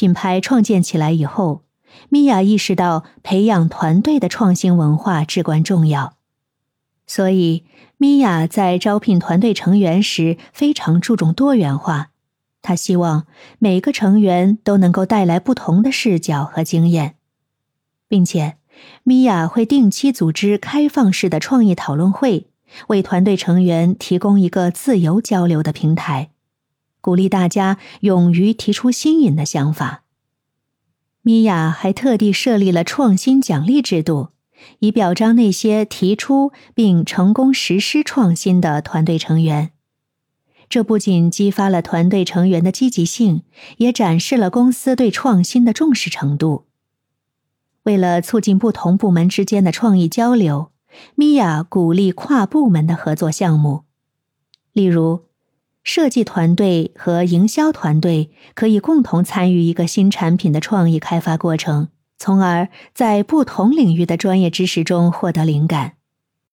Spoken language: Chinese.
品牌创建起来以后，米娅意识到培养团队的创新文化至关重要，所以米娅在招聘团队成员时非常注重多元化。她希望每个成员都能够带来不同的视角和经验，并且米娅会定期组织开放式的创意讨论会，为团队成员提供一个自由交流的平台。鼓励大家勇于提出新颖的想法。米娅还特地设立了创新奖励制度，以表彰那些提出并成功实施创新的团队成员。这不仅激发了团队成员的积极性，也展示了公司对创新的重视程度。为了促进不同部门之间的创意交流，米娅鼓励跨部门的合作项目，例如。设计团队和营销团队可以共同参与一个新产品的创意开发过程，从而在不同领域的专业知识中获得灵感。